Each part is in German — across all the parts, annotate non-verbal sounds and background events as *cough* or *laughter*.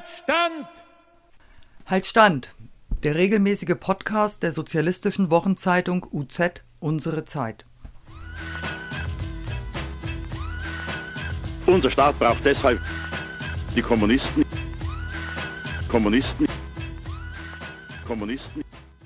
Halt Stand! Halt Stand! Der regelmäßige Podcast der sozialistischen Wochenzeitung UZ Unsere Zeit. Unser Staat braucht deshalb die Kommunisten. Kommunisten. Kommunisten.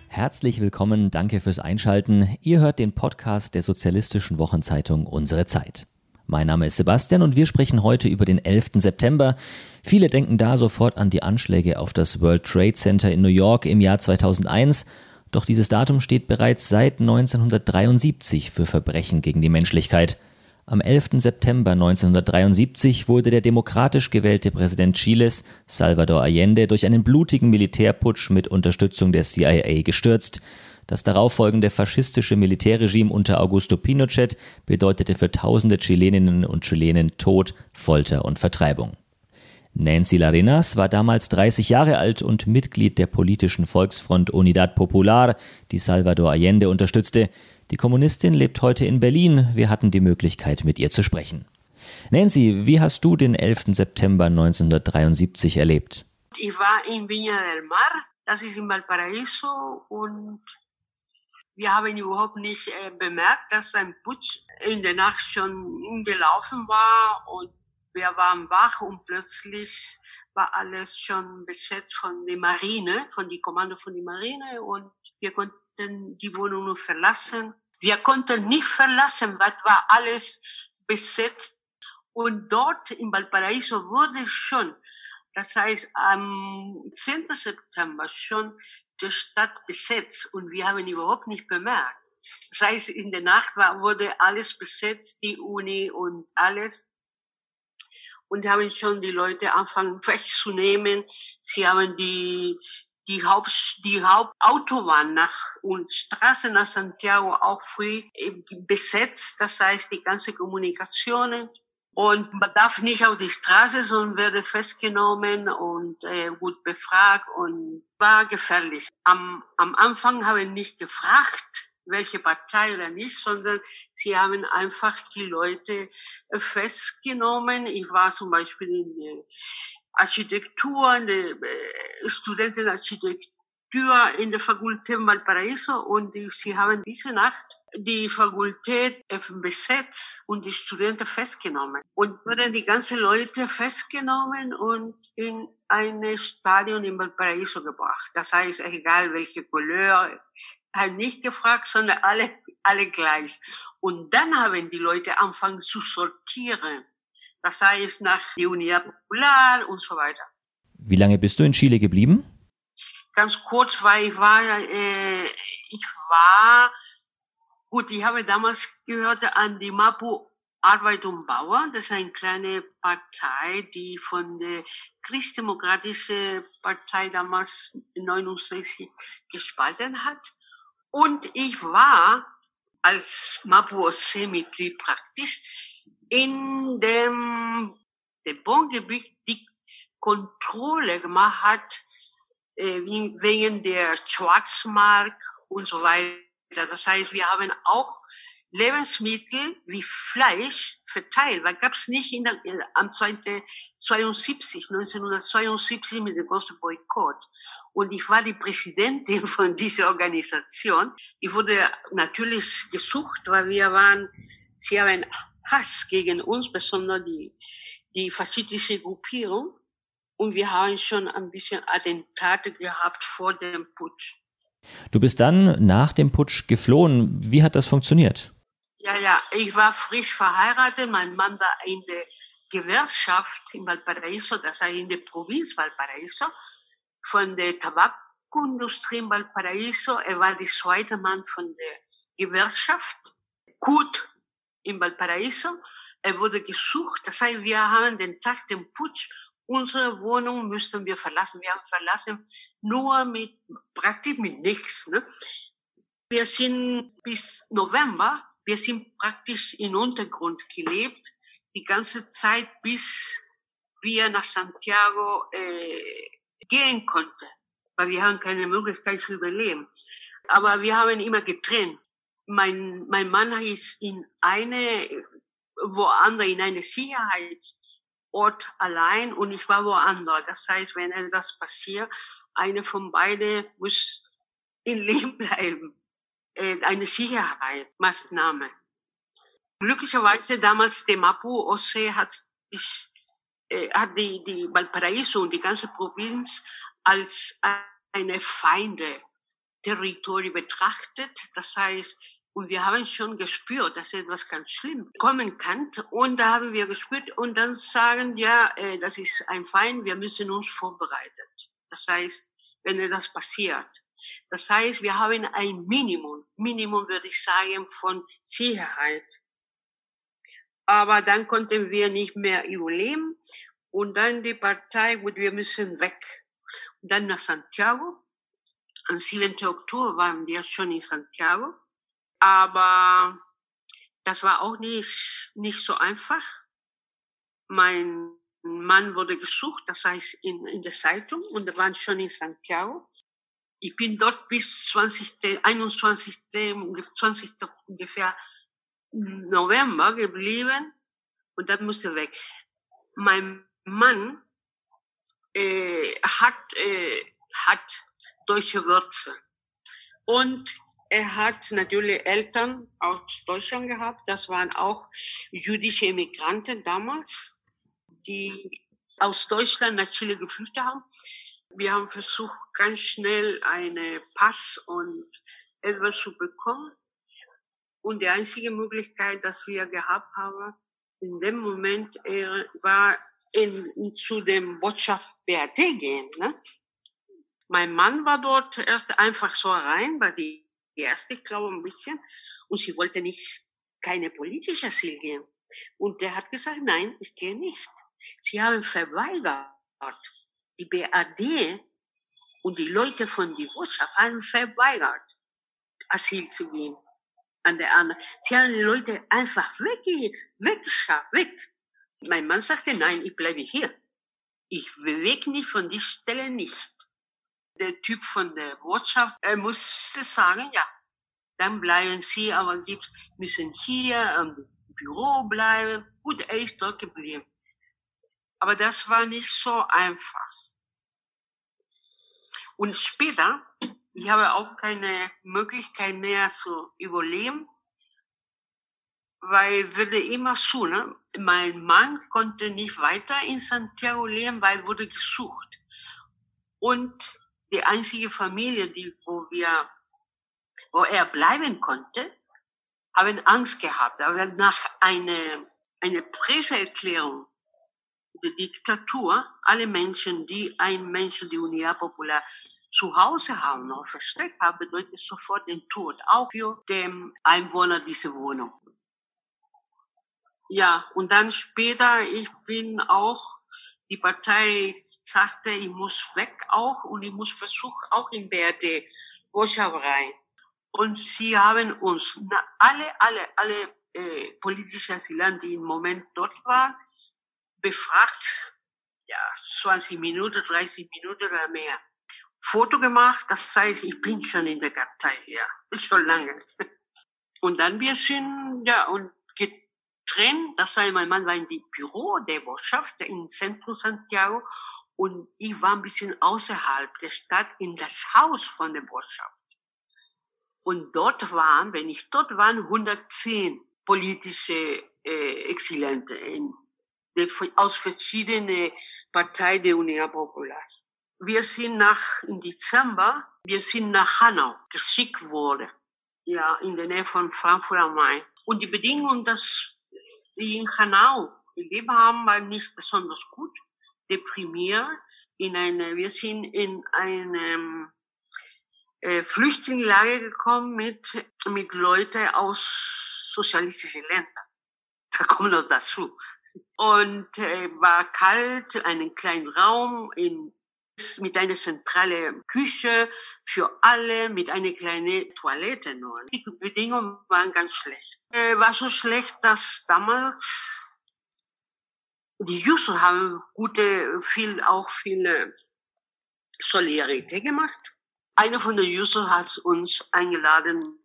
Herzlich willkommen, danke fürs Einschalten. Ihr hört den Podcast der sozialistischen Wochenzeitung Unsere Zeit. Mein Name ist Sebastian und wir sprechen heute über den 11. September. Viele denken da sofort an die Anschläge auf das World Trade Center in New York im Jahr 2001. Doch dieses Datum steht bereits seit 1973 für Verbrechen gegen die Menschlichkeit. Am 11. September 1973 wurde der demokratisch gewählte Präsident Chiles, Salvador Allende, durch einen blutigen Militärputsch mit Unterstützung der CIA gestürzt. Das darauffolgende faschistische Militärregime unter Augusto Pinochet bedeutete für tausende Chileninnen und Chilenen Tod, Folter und Vertreibung. Nancy Larenas war damals 30 Jahre alt und Mitglied der politischen Volksfront Unidad Popular, die Salvador Allende unterstützte. Die Kommunistin lebt heute in Berlin. Wir hatten die Möglichkeit, mit ihr zu sprechen. Nancy, wie hast du den 11. September 1973 erlebt? Ich war in Viña del Mar, das ist in Valparaíso und wir haben überhaupt nicht äh, bemerkt, dass ein Putsch in der Nacht schon gelaufen war und wir waren wach und plötzlich war alles schon besetzt von der Marine, von die Kommando von der Marine und wir konnten die Wohnung nur verlassen. Wir konnten nicht verlassen, weil war alles besetzt. Und dort in Valparaiso wurde schon, das heißt am 10. September schon die Stadt besetzt und wir haben überhaupt nicht bemerkt. Das heißt, in der Nacht war, wurde alles besetzt, die Uni und alles. Und haben schon die Leute anfangen *laughs* wegzunehmen. Sie haben die, die Haupt, die Hauptautobahn nach und Straße nach Santiago auch früh besetzt. Das heißt, die ganze Kommunikationen und man darf nicht auf die Straße, sondern werde festgenommen und äh, gut befragt und war gefährlich. Am, am Anfang habe ich nicht gefragt, welche Partei oder nicht, sondern sie haben einfach die Leute äh, festgenommen. Ich war zum Beispiel in der Architektur, in der äh, Studentenarchitektur in der Fakultät Valparaiso und sie haben diese Nacht die Fakultät besetzt und die Studenten festgenommen. Und wurden die ganzen Leute festgenommen und in ein Stadion in Valparaiso gebracht. Das heißt, egal welche Couleur, hat nicht gefragt, sondern alle, alle gleich. Und dann haben die Leute angefangen zu sortieren. Das heißt, nach die Unidad Popular und so weiter. Wie lange bist du in Chile geblieben? ganz kurz, weil ich war, äh, ich war, gut, ich habe damals gehört an die Mapu Arbeit und Bauer. Das ist eine kleine Partei, die von der Christdemokratischen Partei damals 69 gespalten hat. Und ich war als Mapu-OC-Mitglied praktisch in dem, dem Bongebiet die Kontrolle gemacht hat äh, wegen der Schwarzmarkt und so weiter. Das heißt, wir haben auch Lebensmittel wie Fleisch verteilt, weil gab es nicht in der, in, am 72, 1972 mit dem großen Boykott. Und ich war die Präsidentin *laughs* von dieser Organisation. Ich wurde natürlich gesucht, weil wir waren, sie haben Hass gegen uns, besonders die, die faschistische Gruppierung. Und wir haben schon ein bisschen Attentate gehabt vor dem Putsch. Du bist dann nach dem Putsch geflohen. Wie hat das funktioniert? Ja, ja, ich war frisch verheiratet. Mein Mann war in der Gewerkschaft in Valparaiso, das heißt in der Provinz Valparaiso, von der Tabakindustrie in Valparaiso. Er war der zweite Mann von der Gewerkschaft. Gut in Valparaiso. Er wurde gesucht. Das heißt, wir haben den Tag dem Putsch unsere Wohnung müssten wir verlassen. Wir haben verlassen nur mit, praktisch mit nichts. Ne? Wir sind bis November, wir sind praktisch in Untergrund gelebt, die ganze Zeit, bis wir nach Santiago äh, gehen konnten, weil wir haben keine Möglichkeit zu überleben. Aber wir haben immer getrennt. Mein, mein Mann ist in eine, woanders in eine Sicherheit Ort allein und ich war woanders. Das heißt, wenn etwas passiert, eine von beiden muss in *laughs* Leben bleiben. Äh, eine Sicherheitsmaßnahme. Glücklicherweise damals die Mapu Osee hat sich, äh, hat die, die Valparaiso und die ganze Provinz als eine Feinde Territorium betrachtet. Das heißt, und wir haben schon gespürt, dass etwas ganz schlimm kommen kann. Und da haben wir gespürt und dann sagen, ja, äh, das ist ein Feind, wir müssen uns vorbereiten. Das heißt, wenn etwas passiert. Das heißt, wir haben ein Minimum, Minimum würde ich sagen, von Sicherheit. Aber dann konnten wir nicht mehr überleben. Und dann die Partei, gut, wir müssen weg. Und dann nach Santiago. Am 7. Oktober waren wir schon in Santiago. Aber das war auch nicht, nicht so einfach. Mein Mann wurde gesucht, das heißt in, in der Zeitung, und wir waren schon in Santiago. Ich bin dort bis 20., 21., 20. ungefähr November geblieben und dann musste weg. Mein Mann äh, hat, äh, hat deutsche Wurzeln. Und er hat natürlich Eltern aus Deutschland gehabt. Das waren auch jüdische Immigranten damals, die aus Deutschland nach Chile geflüchtet haben. Wir haben versucht, ganz schnell einen Pass und etwas zu bekommen. Und die einzige Möglichkeit, dass wir gehabt haben, in dem Moment war in, zu dem Botschaft BRD gehen. Ne? Mein Mann war dort erst einfach so rein, weil die erste, ich glaube, ein bisschen. Und sie wollte nicht keine politische Asyl gehen. Und der hat gesagt, nein, ich gehe nicht. Sie haben verweigert. Die BAD und die Leute von die Botschaft haben verweigert, Asyl zu gehen an der anderen. Sie haben die Leute einfach weg, weggeschafft, weg. Mein Mann sagte, nein, ich bleibe hier. Ich bewege mich von dieser Stelle nicht der Typ von der Botschaft, er musste sagen, ja, dann bleiben Sie, aber gibt's, müssen hier am Büro bleiben. Gut, er ist dort geblieben. Aber das war nicht so einfach. Und später, ich habe auch keine Möglichkeit mehr zu überleben, weil würde immer so, ne? Mein Mann konnte nicht weiter in Santiago leben, weil wurde gesucht. Und die einzige Familie, die, wo wir, wo er bleiben konnte, haben Angst gehabt. Aber nach einer, einer Presseerklärung der Diktatur, alle Menschen, die ein Menschen, die Unidad Popular zu Hause haben oder versteckt haben, bedeutet sofort den Tod, auch für den Einwohner dieser Wohnung. Ja, und dann später, ich bin auch die Partei sagte, ich muss weg auch und ich muss versuchen, auch in BRD, Botschaft Und sie haben uns, alle, alle, alle äh, politische Asylanten, die im Moment dort waren, befragt, ja, 20 Minuten, 30 Minuten oder mehr. Foto gemacht, das heißt, ich bin schon in der Partei hier, *laughs* schon lange. Und dann wir sind, ja, und drin. Das heißt, mein Mann war in dem Büro der Botschaft im Zentrum Santiago und ich war ein bisschen außerhalb der Stadt in das Haus von der Botschaft. Und dort waren, wenn ich dort war, 110 politische äh, Exilente in, aus verschiedenen Parteien der Union Popular. Wir sind nach, im Dezember, wir sind nach Hanau geschickt worden. Ja, in der Nähe von Frankfurt am Main. Und die Bedingungen, dass die in Hanau gelebt haben, war nicht besonders gut, deprimiert. In eine, wir sind in einem äh, Flüchtlingslager gekommen mit, mit Leuten aus sozialistischen Ländern. Da kommen noch dazu. Und äh, war kalt, einen kleinen Raum in mit einer zentralen Küche für alle, mit einer kleinen Toilette nur. Die Bedingungen waren ganz schlecht. Äh, war so schlecht, dass damals die User haben gute, viel, auch viele Solidarität gemacht. Einer von den User hat uns eingeladen,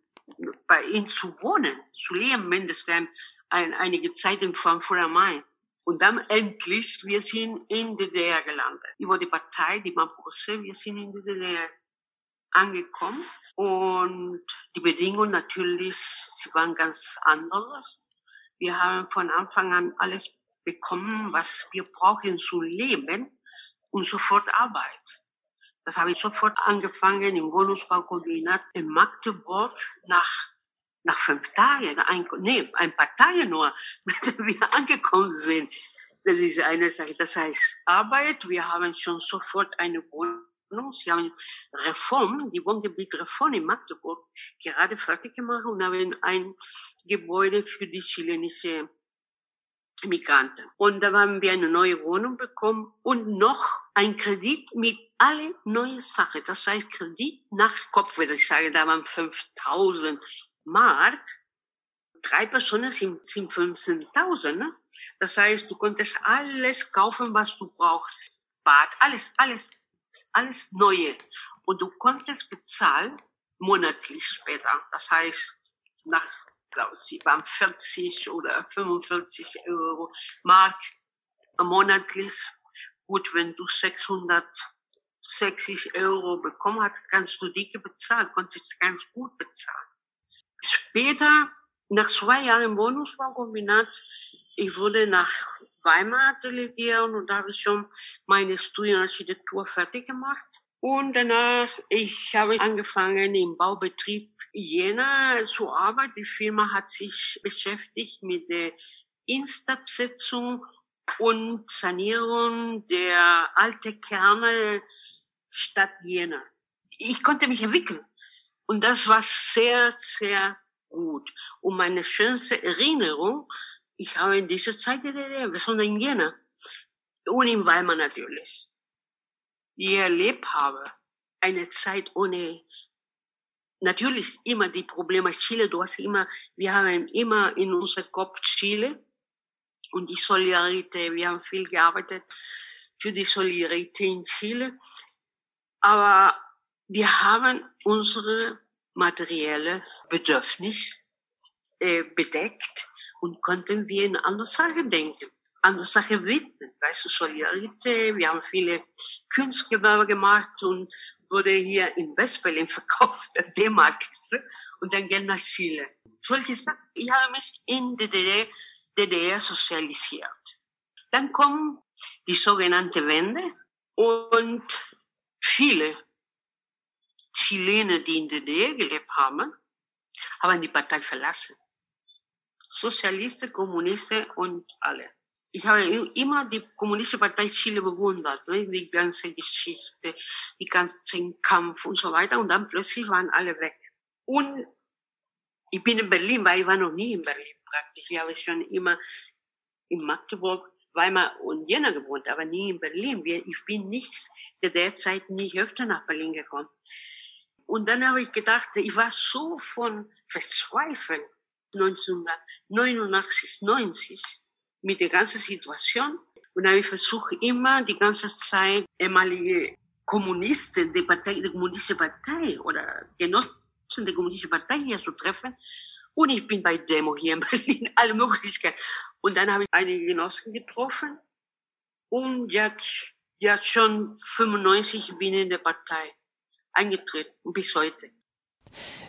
bei ihm zu wohnen, zu leben, mindestens ein, einige Zeit in Frankfurt am Main. Und dann endlich, wir sind in DDR gelandet. Über die Partei, die Mapuche, wir sind in DDR angekommen. Und die Bedingungen natürlich, sie waren ganz anders. Wir haben von Anfang an alles bekommen, was wir brauchen zu leben und sofort Arbeit. Das habe ich sofort angefangen im Wohnungsbaukombinat in Magdeburg nach nach fünf Tagen, ein, nee, ein paar Tage nur, *laughs* wir angekommen sind. Das ist eine Sache. Das heißt, Arbeit, wir haben schon sofort eine Wohnung. Sie haben Reform, die Wohngebietreform in Magdeburg gerade fertig gemacht und haben ein Gebäude für die chilenische Migranten. Und da haben wir eine neue Wohnung bekommen und noch ein Kredit mit alle neue Sachen. Das heißt, Kredit nach Kopf, würde ich sagen, da waren 5000 Mark, drei Personen sind, sind 15.000. Ne? Das heißt, du konntest alles kaufen, was du brauchst. Bad, alles, alles, alles Neue. Und du konntest bezahlen monatlich später. Das heißt, nach, glaube ich, waren 40 oder 45 Euro Mark monatlich. Gut, wenn du 660 Euro bekommen hast, kannst du dicke bezahlen, konntest ganz gut bezahlen. Später, nach zwei Jahren Wohnungsbaukombinat, ich wurde nach Weimar delegiert und da habe ich schon meine Studienarchitektur fertig gemacht. Und danach, ich habe angefangen im Baubetrieb Jena zu arbeiten. Die Firma hat sich beschäftigt mit der Instandsetzung und Sanierung der alten Kerne Stadt Jena. Ich konnte mich entwickeln. Und das war sehr, sehr gut. Und meine schönste Erinnerung, ich habe in dieser Zeit der besonders in Jena. Und in Weimar natürlich, die erlebt habe, eine Zeit ohne natürlich immer die Probleme Chile, du hast immer, wir haben immer in unserem Kopf Chile. Und die Solidarität, wir haben viel gearbeitet für die Solidarität in Chile, aber wir haben unsere materielles Bedürfnis äh, bedeckt und konnten wir in andere Sachen denken, andere Sachen widmen. Weißt du, Solidarität, wir haben viele Kunstgewerbe gemacht und wurde hier in Westberlin *laughs* verkauft, der D-Mark, und dann gehen nach Chile. Solche Sachen. Ich habe mich in DDR, DDR sozialisiert. Dann kommt die sogenannte Wende und viele Chilenen, die in der DDR gelebt haben, haben die Partei verlassen. Sozialisten, Kommunisten und alle. Ich habe immer die Kommunistische Partei Chile bewundert, ne? die ganze Geschichte, die ganzen Kampf und so weiter. Und dann plötzlich waren alle weg. Und ich bin in Berlin, weil ich war noch nie in Berlin praktisch. Ich habe schon immer in Magdeburg, Weimar und Jena gewohnt, aber nie in Berlin. Ich bin nicht, der derzeit nicht öfter nach Berlin gekommen. Und dann habe ich gedacht, ich war so von verzweifelt 1989, 90 mit der ganzen Situation. Und habe ich versucht immer die ganze Zeit ehemalige Kommunisten der Partei, der kommunistischen Partei oder Genossen der kommunistischen Partei hier zu treffen. Und ich bin bei Demo hier in *laughs* Berlin, alle Möglichkeiten. Und dann habe ich einige Genossen getroffen. Und jetzt, jetzt schon 95 bin ich in der Partei eingetreten bis heute.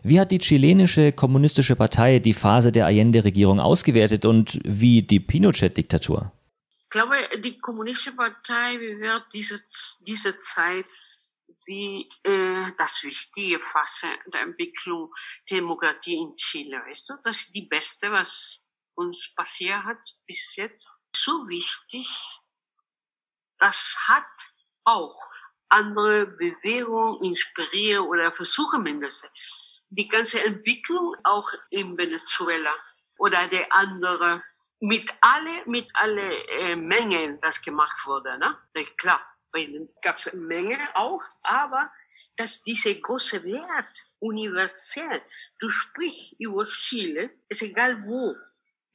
Wie hat die chilenische kommunistische Partei die Phase der Allende-Regierung ausgewertet und wie die Pinochet-Diktatur? Ich glaube, die kommunistische Partei wird diese, diese Zeit wie äh, das wichtige Phase der Entwicklung der Demokratie in Chile. Weißt du? Das ist die beste, was uns passiert hat bis jetzt. So wichtig, das hat auch andere Bewegungen inspirieren oder versuchen mindestens. Die ganze Entwicklung auch in Venezuela oder der andere mit alle mit alle äh, Mengen das gemacht wurde, ne? Klar, gab es Menge auch, aber dass diese große Wert universell, du sprichst über Chile, ist egal wo,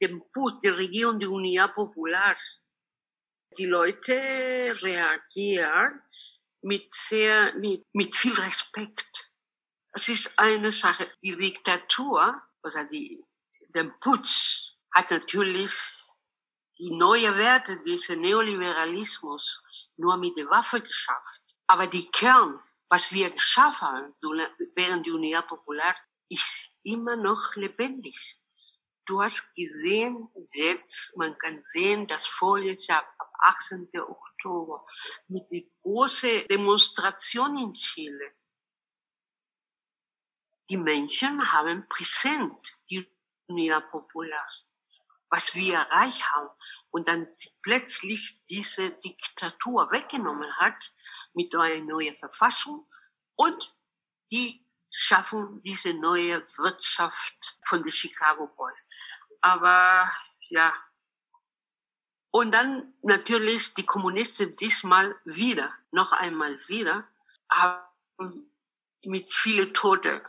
dem Put, der Regierung der Unidad Popular, die Leute reagieren mit sehr, mit, mit viel Respekt. Es ist eine Sache. Die Diktatur, also die, der Putsch hat natürlich die neue Werte dieses Neoliberalismus nur mit der Waffe geschafft. Aber die Kern, was wir geschaffen haben während der Unidad Popular, ist immer noch lebendig. Du hast gesehen, jetzt, man kann sehen, das Vorjahr ab 18. Oktober mit der großen Demonstration in Chile. Die Menschen haben präsent die Unidad Popular was wir erreicht haben und dann plötzlich diese Diktatur weggenommen hat mit einer neuen Verfassung und die schaffen diese neue Wirtschaft von den Chicago Boys. Aber ja, und dann natürlich die Kommunisten diesmal wieder, noch einmal wieder, haben mit vielen Tote,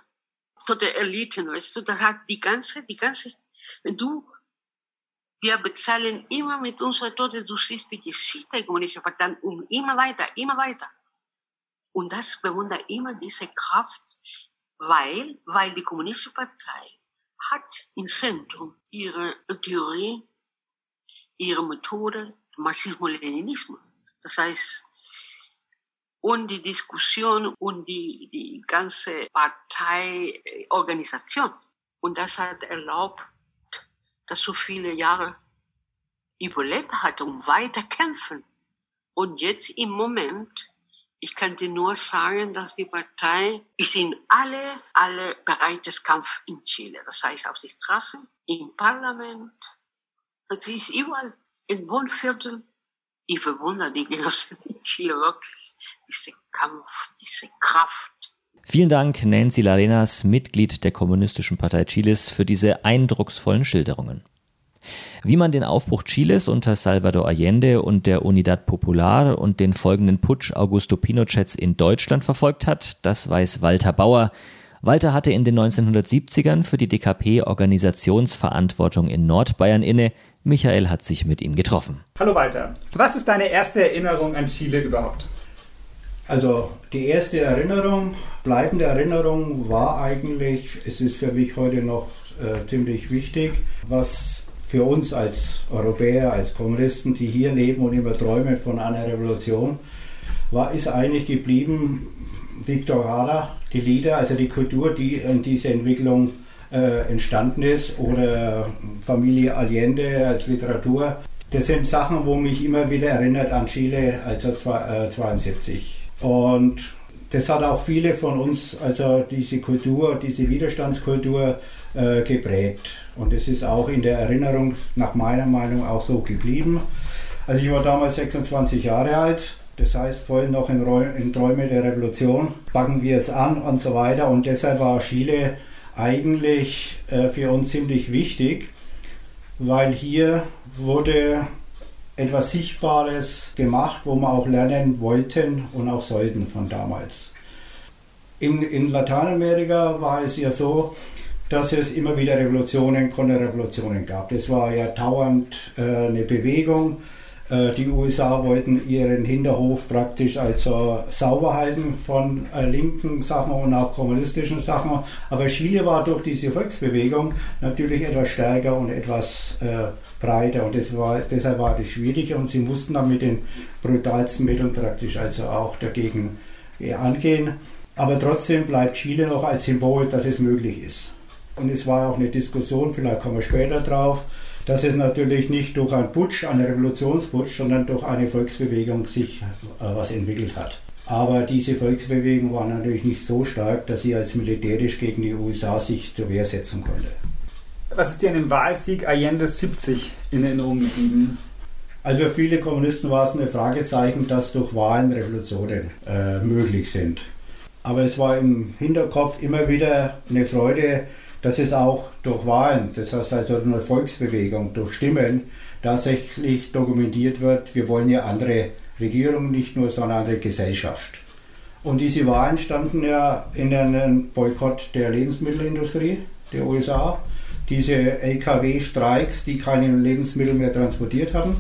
tote Eliten, weißt du, das hat die ganze, die ganze, wenn du wir bezahlen immer mit unserer Tote, du siehst die Geschichte der kommunistischen Partei und immer weiter, immer weiter. Und das bewundert immer diese Kraft, weil, weil die kommunistische Partei hat im Zentrum ihre Theorie, ihre Methode, Marxismus-Leninismus. Das heißt, und die Diskussion und die, die ganze Parteiorganisation. Und das hat erlaubt, das so viele Jahre überlebt hat und weiter kämpfen. Und jetzt im Moment, ich dir nur sagen, dass die Partei, wir sind alle, alle bereit des Kampf in Chile. Das heißt, auf die Straße, im Parlament, das ist überall, in Wohnviertel. Ich bewundere die Genossen in Chile wirklich, diese Kampf, diese Kraft. Vielen Dank, Nancy Larenas, Mitglied der Kommunistischen Partei Chiles, für diese eindrucksvollen Schilderungen. Wie man den Aufbruch Chiles unter Salvador Allende und der Unidad Popular und den folgenden Putsch Augusto Pinochets in Deutschland verfolgt hat, das weiß Walter Bauer. Walter hatte in den 1970ern für die DKP Organisationsverantwortung in Nordbayern inne. Michael hat sich mit ihm getroffen. Hallo Walter. Was ist deine erste Erinnerung an Chile überhaupt? Also die erste Erinnerung, bleibende Erinnerung war eigentlich, es ist für mich heute noch äh, ziemlich wichtig, was für uns als Europäer, als Kommunisten, die hier leben und immer träumen von einer Revolution, war, ist eigentlich geblieben Victor Jara, die Lieder, also die Kultur, die in dieser Entwicklung äh, entstanden ist, oder Familie Allende als Literatur. Das sind Sachen, wo mich immer wieder erinnert an Chile, also 1972. Und das hat auch viele von uns, also diese Kultur, diese Widerstandskultur äh, geprägt. Und es ist auch in der Erinnerung nach meiner Meinung auch so geblieben. Also ich war damals 26 Jahre alt, das heißt voll noch in, in Träume der Revolution, packen wir es an und so weiter. Und deshalb war Chile eigentlich äh, für uns ziemlich wichtig, weil hier wurde etwas Sichtbares gemacht, wo wir auch lernen wollten und auch sollten von damals. In, in Lateinamerika war es ja so, dass es immer wieder Revolutionen, Konterrevolutionen gab. Das war ja dauernd äh, eine Bewegung. Äh, die USA wollten ihren Hinterhof praktisch also sauber halten von äh, linken Sachen und auch kommunistischen Sachen. Aber Chile war durch diese Volksbewegung natürlich etwas stärker und etwas äh, breiter und das war, deshalb war das schwierig und sie mussten dann mit den brutalsten Mitteln praktisch also auch dagegen angehen. Aber trotzdem bleibt Chile noch als Symbol, dass es möglich ist. Und es war auch eine Diskussion, vielleicht kommen wir später drauf, dass es natürlich nicht durch einen Putsch, einen Revolutionsputsch, sondern durch eine Volksbewegung sich äh, was entwickelt hat. Aber diese Volksbewegung war natürlich nicht so stark, dass sie als militärisch gegen die USA sich zur Wehr setzen konnte. Was ist dir an dem Wahlsieg Allende 70 in Erinnerung geblieben? Also für viele Kommunisten war es ein Fragezeichen, dass durch Wahlen Revolutionen äh, möglich sind. Aber es war im Hinterkopf immer wieder eine Freude, dass es auch durch Wahlen, das heißt also durch eine Volksbewegung, durch Stimmen, tatsächlich dokumentiert wird, wir wollen ja andere Regierungen nicht nur, sondern andere Gesellschaft. Und diese Wahlen standen ja in einem Boykott der Lebensmittelindustrie der USA, diese LKW-Streiks, die keine Lebensmittel mehr transportiert hatten.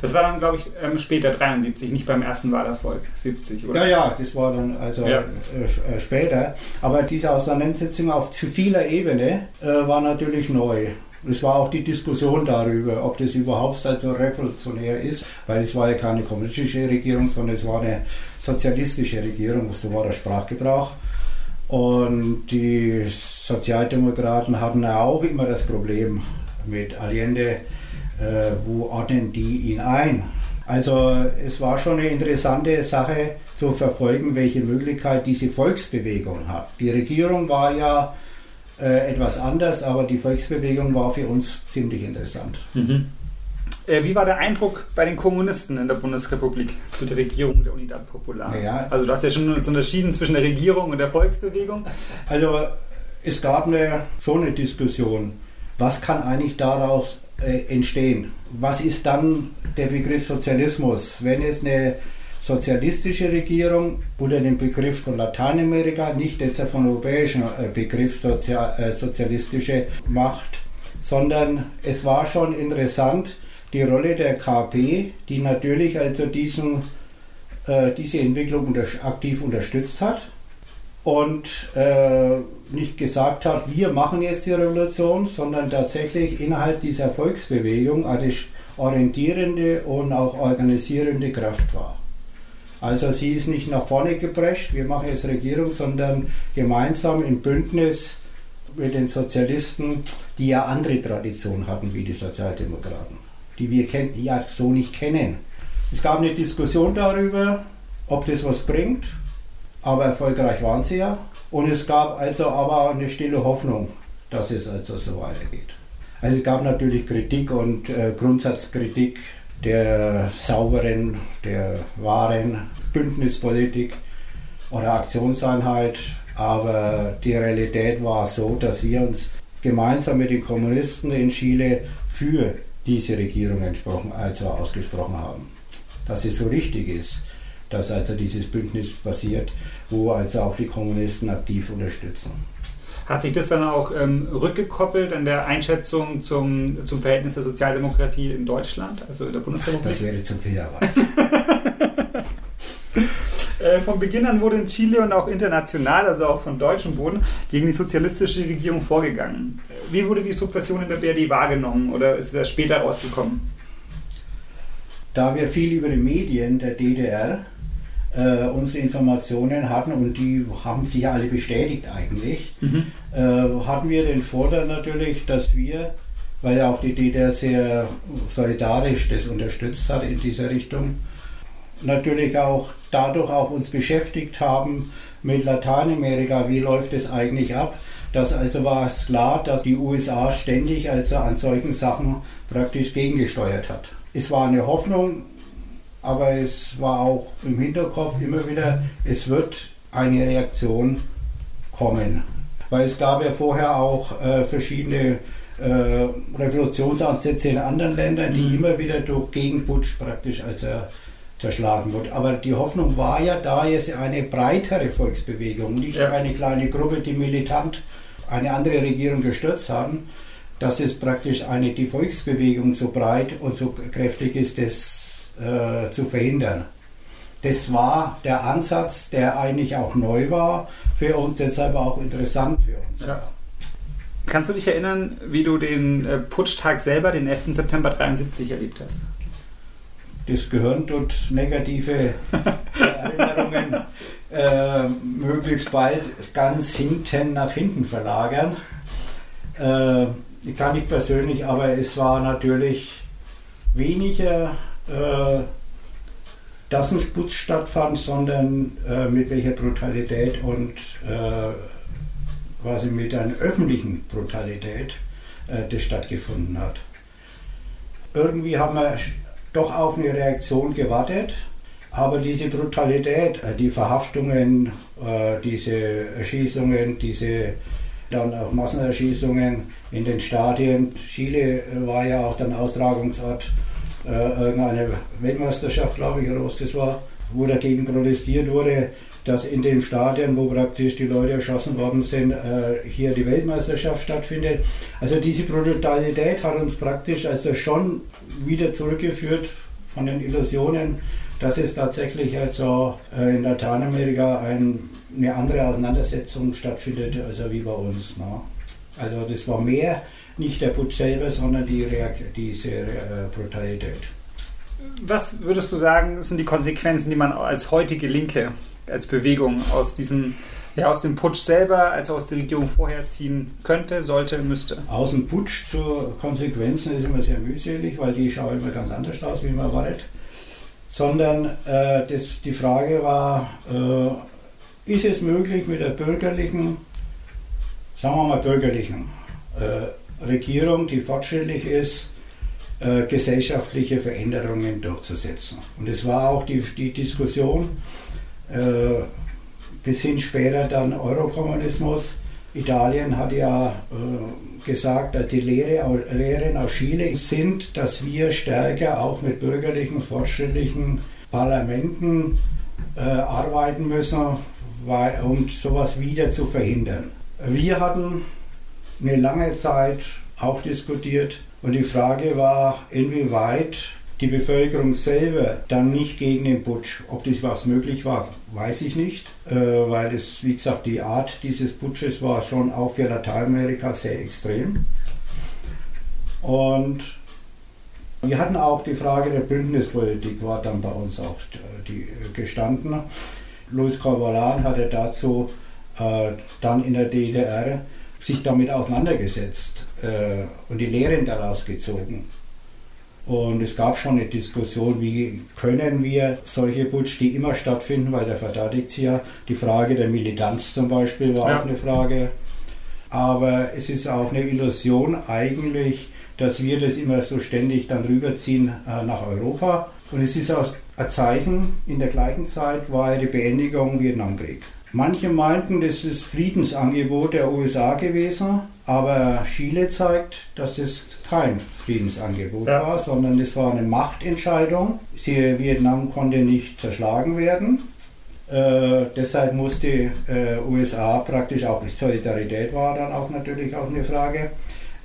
Das war dann, glaube ich, ähm, später 73, nicht beim ersten Wahlerfolg 70, oder? Ja, ja, das war dann also ja. Äh, äh, später. Aber diese Auseinandersetzung auf zu vieler Ebene äh, war natürlich neu. Es war auch die Diskussion darüber, ob das überhaupt so revolutionär ist, weil es war ja keine kommunistische Regierung, sondern es war eine sozialistische Regierung, so war der Sprachgebrauch. Und die Sozialdemokraten hatten auch immer das Problem mit Allende, äh, wo ordnen die ihn ein? Also es war schon eine interessante Sache zu verfolgen, welche Möglichkeit diese Volksbewegung hat. Die Regierung war ja äh, etwas anders, aber die Volksbewegung war für uns ziemlich interessant. Mhm. Äh, wie war der Eindruck bei den Kommunisten in der Bundesrepublik zu der Regierung der Unidad Popular? Ja. Also du hast ja schon unterschieden zwischen der Regierung und der Volksbewegung. Also es gab eine, schon eine Diskussion, was kann eigentlich daraus äh, entstehen? Was ist dann der Begriff Sozialismus? Wenn es eine sozialistische Regierung unter dem Begriff von Lateinamerika, nicht jetzt von europäischen äh, Begriff Sozial, äh, sozialistische Macht, sondern es war schon interessant, die Rolle der KP, die natürlich also diesen, äh, diese Entwicklung unter, aktiv unterstützt hat und äh, nicht gesagt hat, wir machen jetzt die Revolution, sondern tatsächlich innerhalb dieser Volksbewegung eine orientierende und auch organisierende Kraft war. Also sie ist nicht nach vorne geprescht, wir machen jetzt Regierung, sondern gemeinsam im Bündnis mit den Sozialisten, die ja andere Traditionen hatten wie die Sozialdemokraten, die wir ja so nicht kennen. Es gab eine Diskussion darüber, ob das was bringt, aber erfolgreich waren sie ja. Und es gab also aber eine stille Hoffnung, dass es also so weitergeht. Also es gab natürlich Kritik und äh, Grundsatzkritik der sauberen, der wahren Bündnispolitik oder Aktionseinheit. Aber die Realität war so, dass wir uns gemeinsam mit den Kommunisten in Chile für diese Regierung also ausgesprochen haben. Dass es so richtig ist, dass also dieses Bündnis passiert, wo also auch die Kommunisten aktiv unterstützen. Hat sich das dann auch ähm, rückgekoppelt an der Einschätzung zum, zum Verhältnis der Sozialdemokratie in Deutschland, also in der Bundesrepublik? Das wäre zu viel erwartet. *laughs* äh, von Beginn an wurde in Chile und auch international, also auch von deutschem Boden, gegen die sozialistische Regierung vorgegangen. Wie wurde die Subversion in der BRD wahrgenommen oder ist das später rausgekommen? Da wir viel über die Medien der DDR äh, unsere Informationen hatten und die haben sich alle bestätigt eigentlich, mhm. äh, hatten wir den Vorteil natürlich, dass wir, weil ja auch die DDR sehr solidarisch das unterstützt hat in dieser Richtung, natürlich auch dadurch auch uns beschäftigt haben mit Lateinamerika, wie läuft es eigentlich ab. Das also war es klar, dass die USA ständig also an solchen Sachen praktisch gegengesteuert hat. Es war eine Hoffnung, aber es war auch im Hinterkopf immer wieder, es wird eine Reaktion kommen. Weil es gab ja vorher auch äh, verschiedene äh, Revolutionsansätze in anderen Ländern, die mhm. immer wieder durch Gegenputsch praktisch also zerschlagen wurde. Aber die Hoffnung war ja da, jetzt eine breitere Volksbewegung, nicht ja. eine kleine Gruppe, die militant eine andere Regierung gestürzt haben, dass es praktisch eine die Volksbewegung so breit und so kräftig ist, das äh, zu verhindern. Das war der Ansatz, der eigentlich auch neu war für uns, deshalb auch interessant für uns. Ja. Kannst du dich erinnern, wie du den äh, Putschtag selber, den 11. September 73, erlebt hast? Das Gehirn tut negative Erinnerungen *laughs* äh, möglichst bald ganz hinten nach hinten verlagern. Äh, ich kann nicht persönlich, aber es war natürlich weniger äh, dass ein Sputz stattfand, sondern äh, mit welcher Brutalität und äh, quasi mit einer öffentlichen Brutalität äh, das stattgefunden hat. Irgendwie haben wir doch auf eine Reaktion gewartet, aber diese Brutalität, äh, die Verhaftungen, äh, diese Erschießungen, diese dann auch Massenerschießungen in den Stadien. Chile war ja auch dann Austragungsort äh, irgendeine Weltmeisterschaft, glaube ich, oder was das war, wo dagegen protestiert wurde, dass in den Stadien, wo praktisch die Leute erschossen worden sind, äh, hier die Weltmeisterschaft stattfindet. Also diese Brutalität hat uns praktisch also schon wieder zurückgeführt von den Illusionen, dass es tatsächlich also äh, in Lateinamerika ein, eine andere Auseinandersetzung stattfindet, also wie bei uns. Ne? Also das war mehr nicht der Putsch selber, sondern die Reakt diese äh, Brutalität. Was würdest du sagen, sind die Konsequenzen, die man als heutige Linke, als Bewegung aus diesem ja, aus dem Putsch selber, als auch aus der Regierung vorher ziehen könnte, sollte, müsste? Aus dem Putsch zu Konsequenzen ist immer sehr mühselig, weil die schauen immer ganz anders aus, wie man erwartet. Sondern äh, das, die Frage war, äh, ist es möglich mit der bürgerlichen, sagen wir mal bürgerlichen äh, Regierung, die fortschrittlich ist, äh, gesellschaftliche Veränderungen durchzusetzen. Und es war auch die, die Diskussion, äh, bis hin später dann Eurokommunismus. Italien hat ja äh, gesagt, dass die Lehre, Lehren aus Chile sind, dass wir stärker auch mit bürgerlichen, fortschrittlichen Parlamenten äh, arbeiten müssen, weil, um sowas wieder zu verhindern. Wir hatten eine lange Zeit auch diskutiert und die Frage war, inwieweit die Bevölkerung selber dann nicht gegen den Putsch. Ob das was möglich war, weiß ich nicht, äh, weil es, wie gesagt, die Art dieses Putsches war schon auch für Lateinamerika sehr extrem. Und wir hatten auch die Frage der Bündnispolitik, war dann bei uns auch äh, die, äh, gestanden. Luis Corvalán hatte dazu äh, dann in der DDR sich damit auseinandergesetzt äh, und die Lehren daraus gezogen. Und es gab schon eine Diskussion, wie können wir solche Putsch, die immer stattfinden, weil der verteidigt sie ja. Die Frage der Militanz zum Beispiel war ja. auch eine Frage. Aber es ist auch eine Illusion eigentlich, dass wir das immer so ständig dann rüberziehen äh, nach Europa. Und es ist auch ein Zeichen, in der gleichen Zeit war ja die Beendigung Vietnamkrieg. Manche meinten, das ist Friedensangebot der USA gewesen, aber Chile zeigt, dass es kein Friedensangebot ja. war, sondern es war eine Machtentscheidung. Sie, Vietnam konnte nicht zerschlagen werden. Äh, deshalb musste äh, USA praktisch auch, Solidarität war dann auch natürlich auch eine Frage,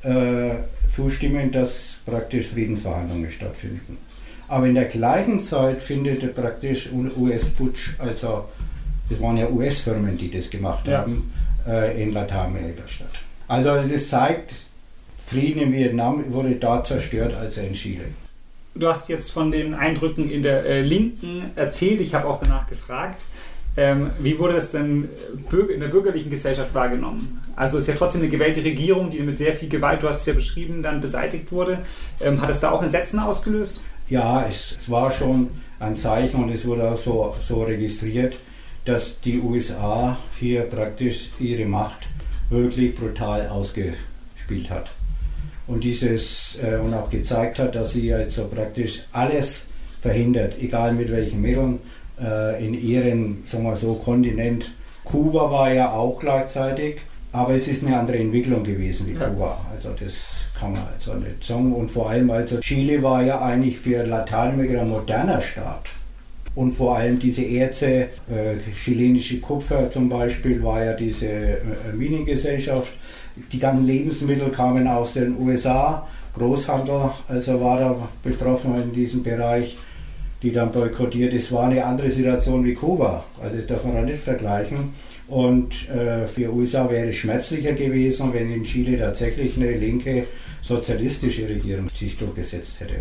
äh, zustimmen, dass praktisch Friedensverhandlungen stattfinden. Aber in der gleichen Zeit findet praktisch US-Putsch, also das waren ja US-Firmen, die das gemacht ja. haben, äh, in Lateinamerika statt. Also es zeigt, Frieden in Vietnam wurde dort zerstört als in Chile. Du hast jetzt von den Eindrücken in der äh, Linken erzählt, ich habe auch danach gefragt. Ähm, wie wurde das denn in der bürgerlichen Gesellschaft wahrgenommen? Also es ist ja trotzdem eine gewählte Regierung, die mit sehr viel Gewalt, du hast es ja beschrieben, dann beseitigt wurde. Ähm, hat es da auch Entsetzen ausgelöst? Ja, es, es, war schon ein Zeichen und es wurde auch so, so registriert, dass die USA hier praktisch ihre Macht wirklich brutal ausgespielt hat. Und dieses äh, und auch gezeigt hat, dass sie also praktisch alles verhindert, egal mit welchen Mitteln, äh, in ihrem, sagen wir so, Kontinent. Kuba war ja auch gleichzeitig, aber es ist eine andere Entwicklung gewesen wie ja. Kuba. Also das kann man also nicht sagen. Und vor allem, also Chile war ja eigentlich für Lateinamerika ein moderner Staat. Und vor allem diese Erze, äh, chilenische Kupfer zum Beispiel, war ja diese äh, Mini-Gesellschaft. Die ganzen Lebensmittel kamen aus den USA, Großhandel, also war da betroffen in diesem Bereich, die dann boykottiert. Es war eine andere Situation wie Kuba, also das darf man da nicht vergleichen. Und äh, für USA wäre es schmerzlicher gewesen, wenn in Chile tatsächlich eine linke sozialistische Regierung sich durchgesetzt hätte.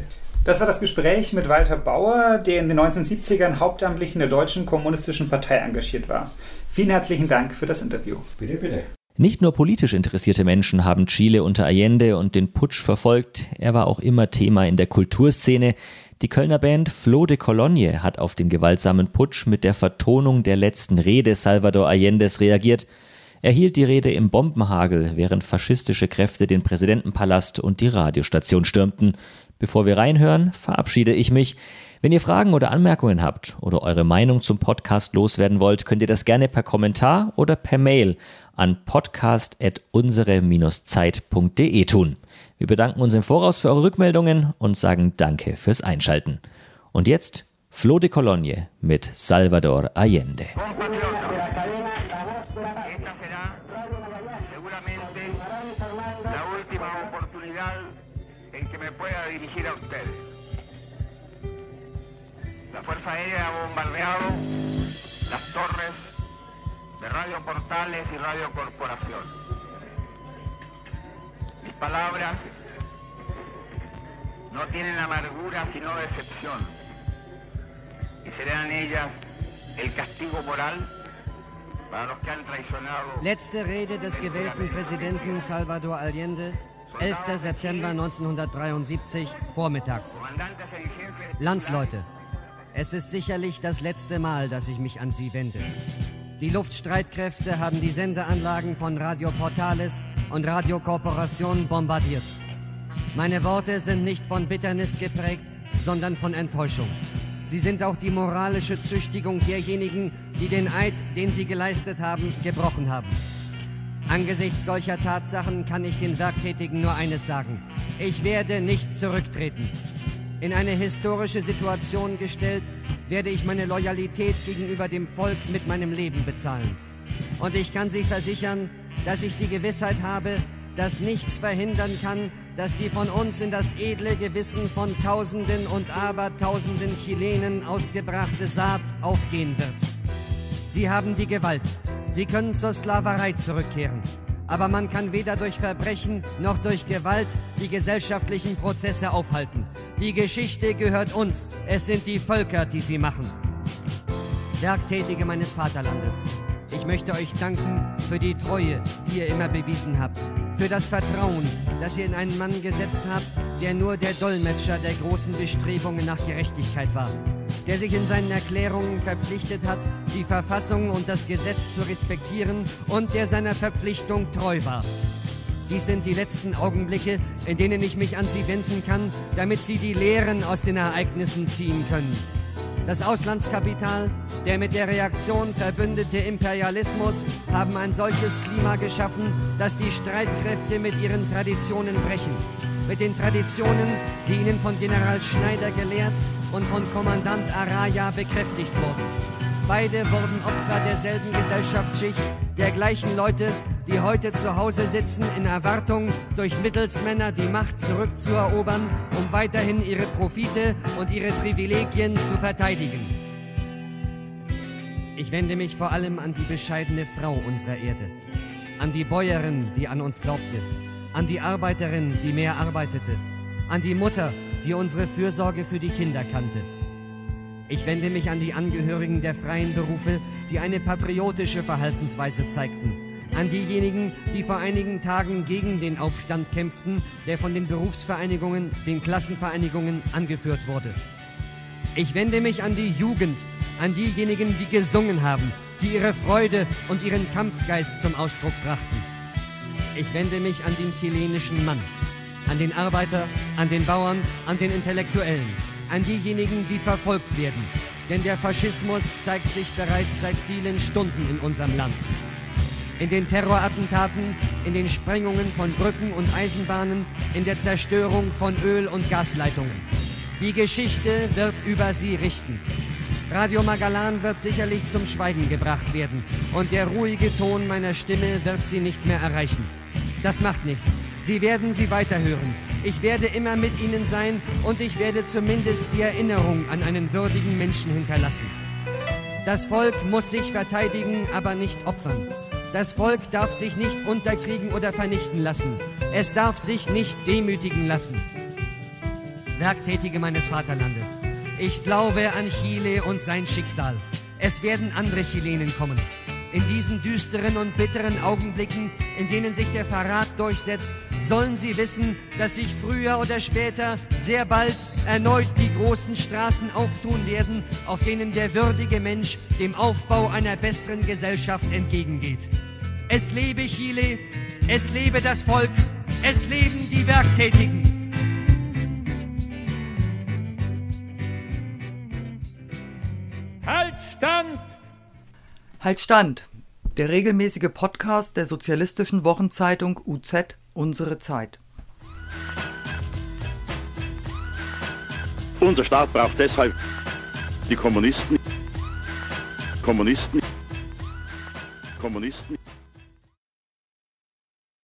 Das war das Gespräch mit Walter Bauer, der in den 1970ern hauptamtlich in der Deutschen Kommunistischen Partei engagiert war. Vielen herzlichen Dank für das Interview. Bitte, bitte. Nicht nur politisch interessierte Menschen haben Chile unter Allende und den Putsch verfolgt, er war auch immer Thema in der Kulturszene. Die Kölner Band Flo de Cologne hat auf den gewaltsamen Putsch mit der Vertonung der letzten Rede Salvador Allendes reagiert. Er hielt die Rede im Bombenhagel, während faschistische Kräfte den Präsidentenpalast und die Radiostation stürmten. Bevor wir reinhören, verabschiede ich mich. Wenn ihr Fragen oder Anmerkungen habt oder eure Meinung zum Podcast loswerden wollt, könnt ihr das gerne per Kommentar oder per Mail an podcast.unsere-zeit.de tun. Wir bedanken uns im Voraus für eure Rückmeldungen und sagen Danke fürs Einschalten. Und jetzt Flo de Cologne mit Salvador Allende. Fuerza Aérea ha bombardeado las torres de Radio Portales y Radio Corporación. palabras no tienen amargura sino decepción y serán ellas el castigo moral para los que han traicionado. Letzte Rede des gewählten Präsidenten Salvador Allende, 11. September 1973, vormittags. Landsleute, es ist sicherlich das letzte Mal, dass ich mich an Sie wende. Die Luftstreitkräfte haben die Sendeanlagen von Radio Portales und Radio Corporation bombardiert. Meine Worte sind nicht von Bitternis geprägt, sondern von Enttäuschung. Sie sind auch die moralische Züchtigung derjenigen, die den Eid, den sie geleistet haben, gebrochen haben. Angesichts solcher Tatsachen kann ich den Werktätigen nur eines sagen. Ich werde nicht zurücktreten. In eine historische Situation gestellt, werde ich meine Loyalität gegenüber dem Volk mit meinem Leben bezahlen. Und ich kann Sie versichern, dass ich die Gewissheit habe, dass nichts verhindern kann, dass die von uns in das edle Gewissen von Tausenden und Abertausenden Chilenen ausgebrachte Saat aufgehen wird. Sie haben die Gewalt. Sie können zur Sklaverei zurückkehren. Aber man kann weder durch Verbrechen noch durch Gewalt die gesellschaftlichen Prozesse aufhalten. Die Geschichte gehört uns. Es sind die Völker, die sie machen. Werktätige meines Vaterlandes, ich möchte euch danken für die Treue, die ihr immer bewiesen habt. Für das Vertrauen, das ihr in einen Mann gesetzt habt, der nur der Dolmetscher der großen Bestrebungen nach Gerechtigkeit war. Der sich in seinen Erklärungen verpflichtet hat, die Verfassung und das Gesetz zu respektieren und der seiner Verpflichtung treu war. Dies sind die letzten Augenblicke, in denen ich mich an Sie wenden kann, damit Sie die Lehren aus den Ereignissen ziehen können. Das Auslandskapital, der mit der Reaktion verbündete Imperialismus haben ein solches Klima geschaffen, dass die Streitkräfte mit ihren Traditionen brechen. Mit den Traditionen, die ihnen von General Schneider gelehrt und von Kommandant Araya bekräftigt wurden. Beide wurden Opfer derselben Gesellschaftsschicht, der gleichen Leute, die heute zu Hause sitzen in Erwartung, durch Mittelsmänner die Macht zurückzuerobern, um weiterhin ihre Profite und ihre Privilegien zu verteidigen. Ich wende mich vor allem an die bescheidene Frau unserer Erde, an die Bäuerin, die an uns glaubte, an die Arbeiterin, die mehr arbeitete, an die Mutter, die unsere Fürsorge für die Kinder kannte. Ich wende mich an die Angehörigen der freien Berufe, die eine patriotische Verhaltensweise zeigten. An diejenigen, die vor einigen Tagen gegen den Aufstand kämpften, der von den Berufsvereinigungen, den Klassenvereinigungen angeführt wurde. Ich wende mich an die Jugend, an diejenigen, die gesungen haben, die ihre Freude und ihren Kampfgeist zum Ausdruck brachten. Ich wende mich an den chilenischen Mann, an den Arbeiter, an den Bauern, an den Intellektuellen, an diejenigen, die verfolgt werden. Denn der Faschismus zeigt sich bereits seit vielen Stunden in unserem Land. In den Terrorattentaten, in den Sprengungen von Brücken und Eisenbahnen, in der Zerstörung von Öl- und Gasleitungen. Die Geschichte wird über sie richten. Radio Magalan wird sicherlich zum Schweigen gebracht werden und der ruhige Ton meiner Stimme wird sie nicht mehr erreichen. Das macht nichts. Sie werden sie weiterhören. Ich werde immer mit ihnen sein und ich werde zumindest die Erinnerung an einen würdigen Menschen hinterlassen. Das Volk muss sich verteidigen, aber nicht opfern. Das Volk darf sich nicht unterkriegen oder vernichten lassen. Es darf sich nicht demütigen lassen. Werktätige meines Vaterlandes, ich glaube an Chile und sein Schicksal. Es werden andere Chilenen kommen. In diesen düsteren und bitteren Augenblicken, in denen sich der Verrat durchsetzt, sollen sie wissen, dass sich früher oder später, sehr bald, erneut die großen Straßen auftun werden, auf denen der würdige Mensch dem Aufbau einer besseren Gesellschaft entgegengeht. Es lebe Chile, es lebe das Volk, es leben die Werktätigen. Halt Stand! Der regelmäßige Podcast der sozialistischen Wochenzeitung UZ Unsere Zeit. Unser Staat braucht deshalb die Kommunisten, Kommunisten, Kommunisten.